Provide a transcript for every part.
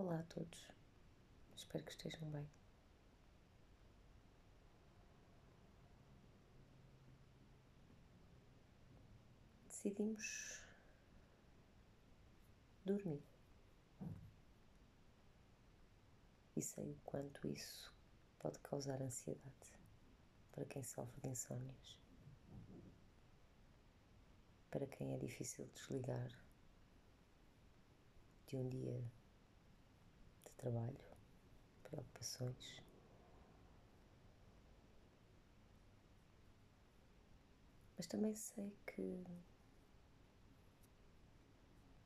Olá a todos, espero que estejam bem. Decidimos dormir. E sei o quanto isso pode causar ansiedade para quem sofre de insónias, para quem é difícil desligar de um dia trabalho, preocupações. Mas também sei que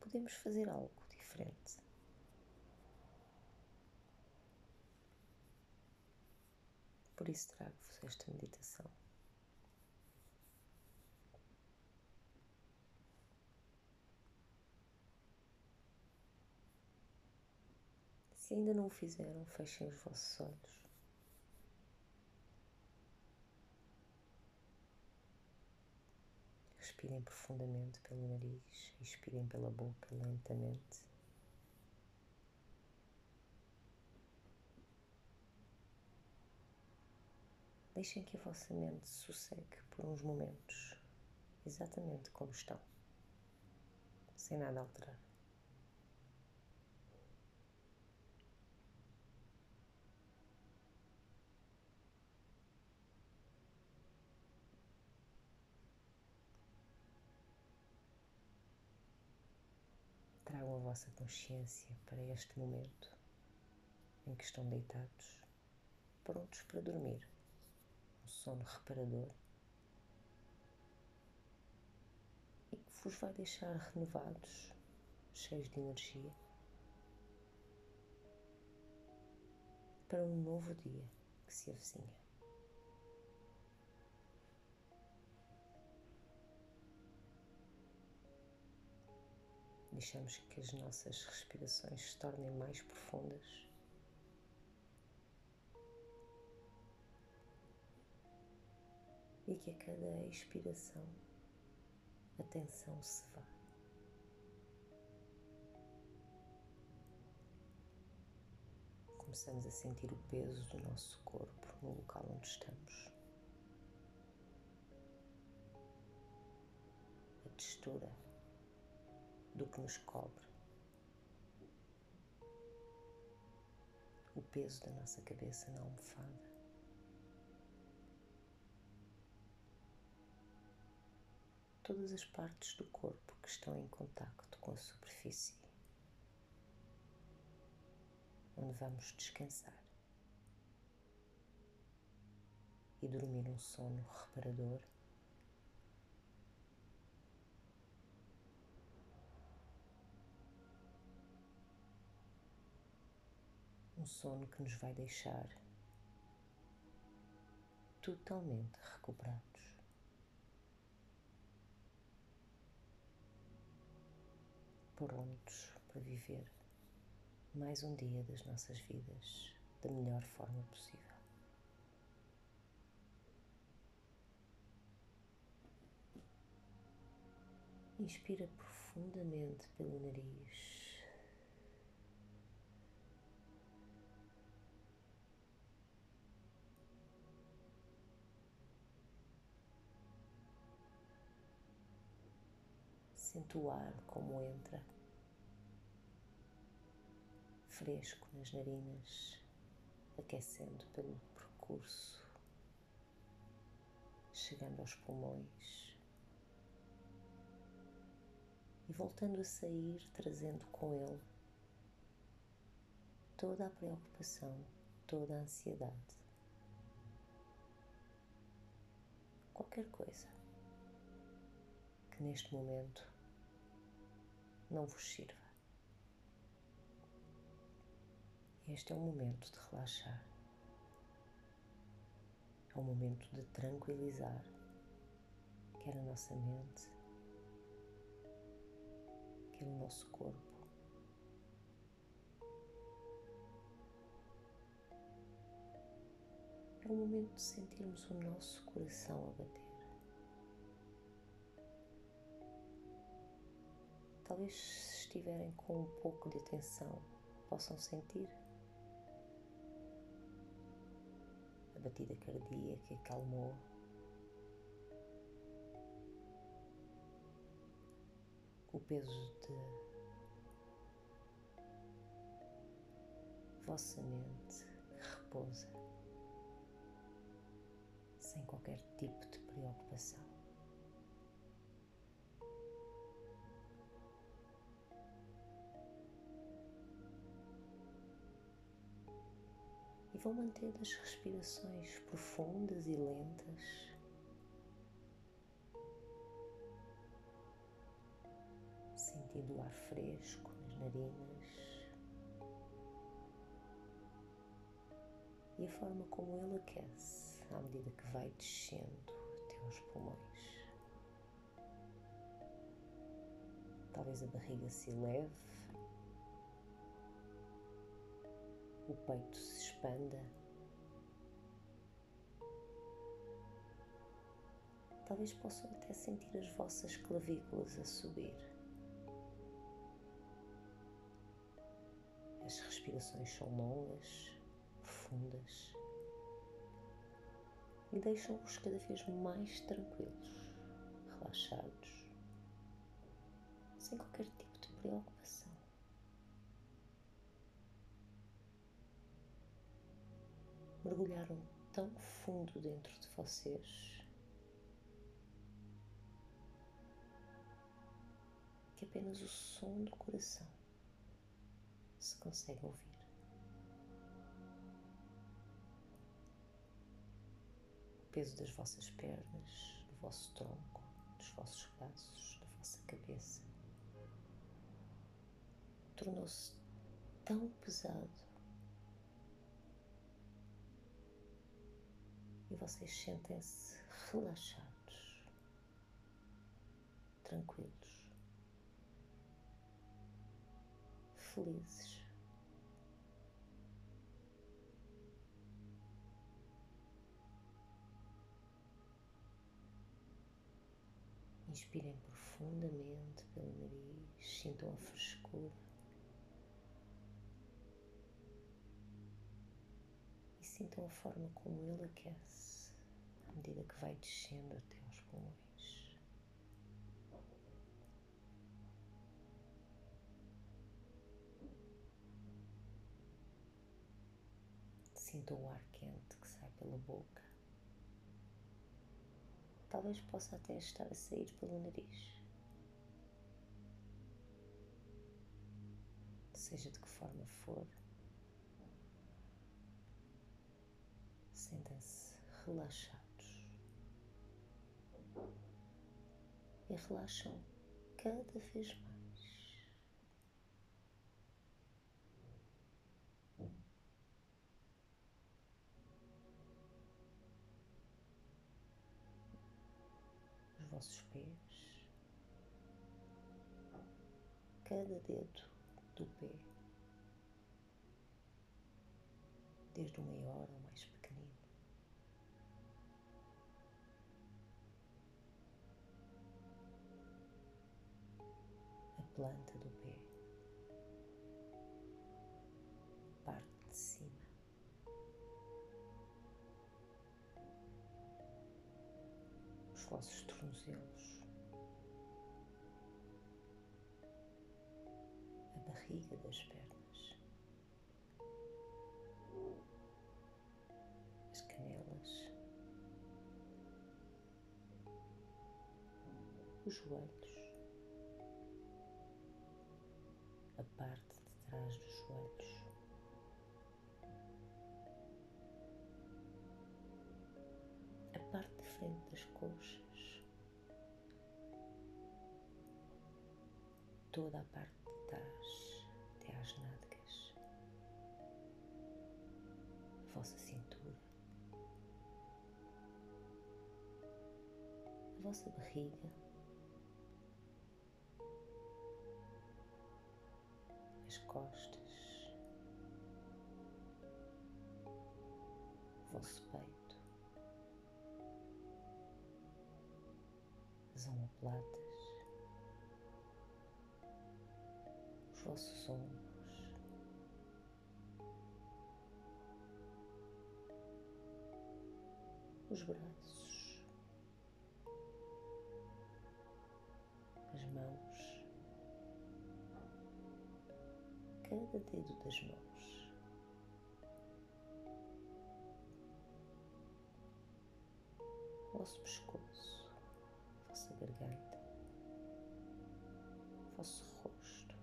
podemos fazer algo diferente. Por isso trago-vos esta meditação. Se ainda não o fizeram, fechem os vossos olhos. Respirem profundamente pelo nariz, expirem pela boca lentamente. Deixem que a vossa mente sossegue por uns momentos, exatamente como estão, sem nada alterar. Tragam a vossa consciência para este momento em que estão deitados, prontos para dormir, um sono reparador e que vos vai deixar renovados, cheios de energia para um novo dia que se avizinha. Deixamos que as nossas respirações se tornem mais profundas. E que a cada expiração a tensão se vá. Começamos a sentir o peso do nosso corpo no local onde estamos. A textura do que nos cobre. O peso da nossa cabeça na almofada. Todas as partes do corpo que estão em contacto com a superfície, onde vamos descansar e dormir um sono reparador um sono que nos vai deixar totalmente recuperados. Prontos para viver mais um dia das nossas vidas da melhor forma possível. Inspira profundamente pelo nariz. O ar como entra, fresco nas narinas, aquecendo pelo percurso, chegando aos pulmões. E voltando a sair, trazendo com ele toda a preocupação, toda a ansiedade, qualquer coisa que neste momento não vos sirva. Este é o momento de relaxar. É o momento de tranquilizar quer a nossa mente, quer o nosso corpo. É o momento de sentirmos o nosso coração a bater. Talvez se estiverem com um pouco de atenção possam sentir. A batida cardíaca acalmou. O peso de vossa mente repousa sem qualquer tipo de preocupação. Vou manter as respirações profundas e lentas. Sentindo o ar fresco nas narinas. e a forma como ele aquece à medida que vai descendo até aos pulmões. Talvez a barriga se eleve, o peito se expanda. Talvez possam até sentir as vossas clavículas a subir. As respirações são longas, profundas e deixam-vos cada vez mais tranquilos, relaxados, sem qualquer tipo de preocupação. Mergulharam tão fundo dentro de vocês que apenas o som do coração se consegue ouvir. peso das vossas pernas, do vosso tronco, dos vossos braços, da vossa cabeça. Tornou-se tão pesado vocês sentem-se relaxados, tranquilos, felizes. Inspirem profundamente pelo nariz, sintam a frescura. Sintam a forma como ele aquece à medida que vai descendo até aos pulmões. Sintam o ar quente que sai pela boca talvez possa até estar a sair pelo nariz. Seja de que forma for, sentem-se relaxados. E relaxam cada vez mais. vossos pés, cada dedo do pé, desde o maior planta do pé, parte de cima. vossos tornozelos, a barriga das pernas, as canelas, os joelhos, a parte de trás dos joelhos. parte de frente das coxas, toda a parte de trás até às nádegas, a vossa cintura, a vossa barriga. as omoplatas, os vossos ombros, os braços, as mãos, cada dedo das mãos. Vosso pescoço. Vosso rosto.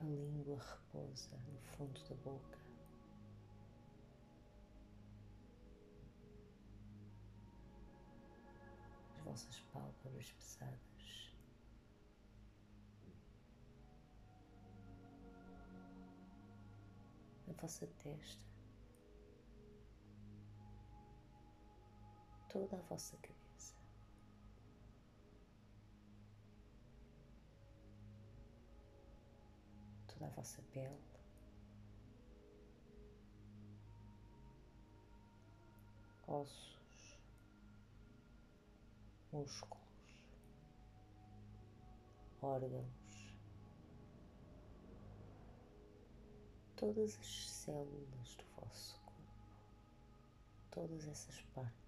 A língua repousa no fundo da boca. As vossas pálpebras pesadas. A vossa testa. Toda a vossa cabeça. toda a vossa pele. Ossos, músculos, órgãos, todas as células do vosso corpo, todas essas partes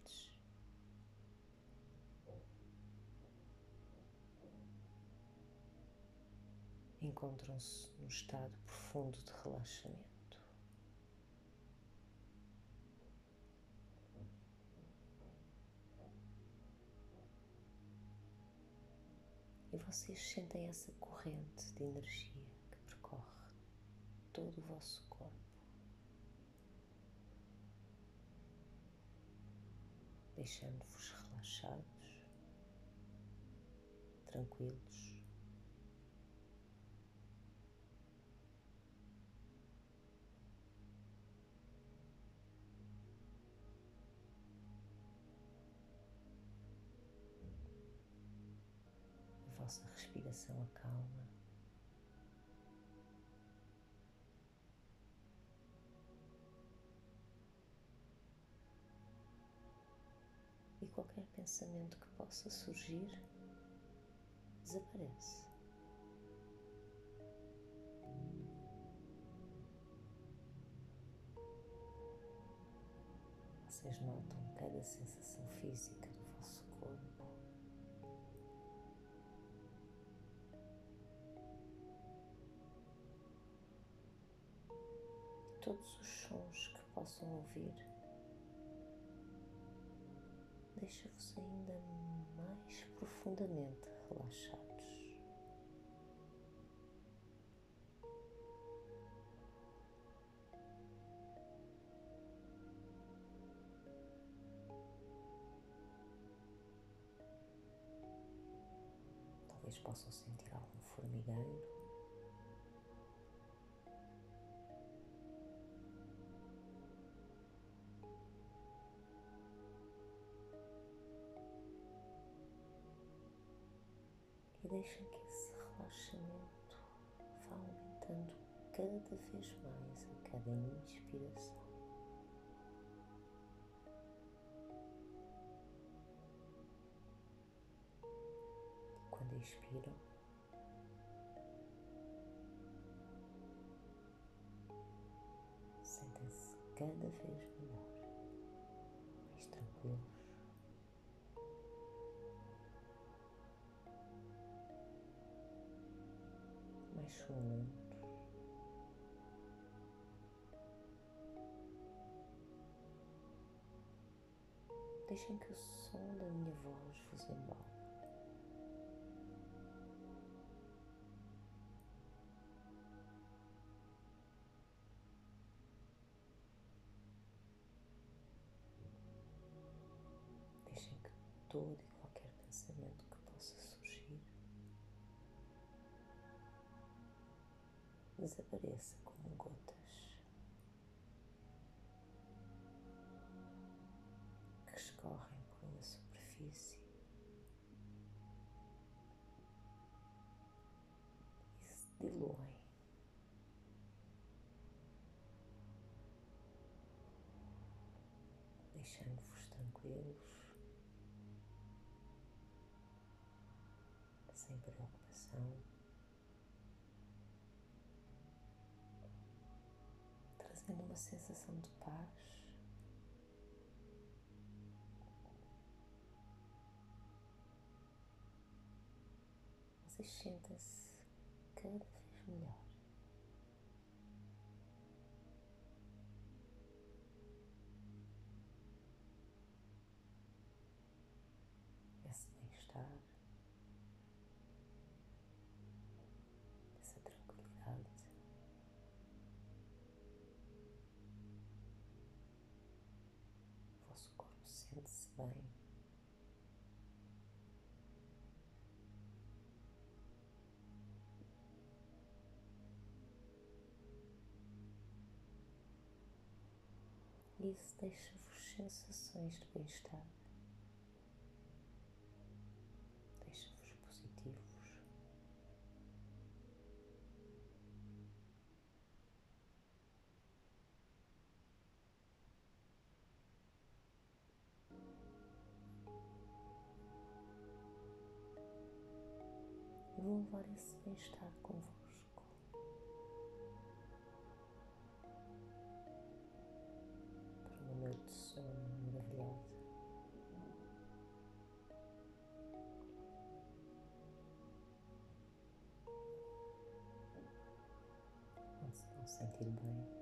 encontram-se num estado profundo de relaxamento. E vocês sentem essa corrente de energia que percorre todo o vosso corpo. Deixando-vos relaxados, tranquilos. Vossa respiração acalma. E qualquer pensamento que possa surgir desaparece. Vocês notam cada sensação física todos os sons que possam ouvir. Deixa-vos ainda mais profundamente relaxados. Talvez possam sentir algum formigueiro. Deixem que esse relaxamento vá aumentando cada vez mais a cada inspiração. Quando expiram, sentem-se cada vez melhor, mais tranquilos. Sonolentos. Deixem que o som da minha voz vos embale. Deixem que todo desapareça como gotas que escorrem pela superfície e se diluem. Deixando-vos tranquilos, sem preocupação. Trazendo uma sensação de paz. Vocês sentem-se cada vez melhor. Bem. Isso deixa-vos sensações de bem-estar. E vou levar esse bem-estar convosco. Para uma noite de sono maravilhosa. Onde se sentir bem.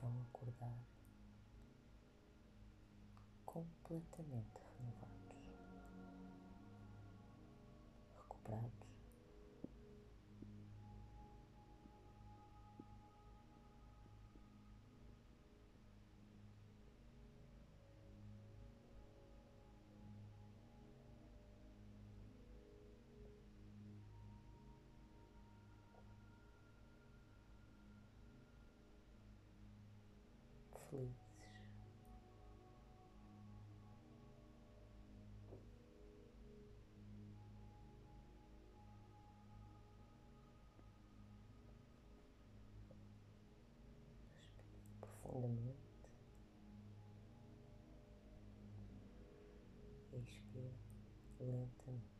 Vão acordar completamente renovados, recuperados. Felizes. Respirem profundamente. Expire lentamente.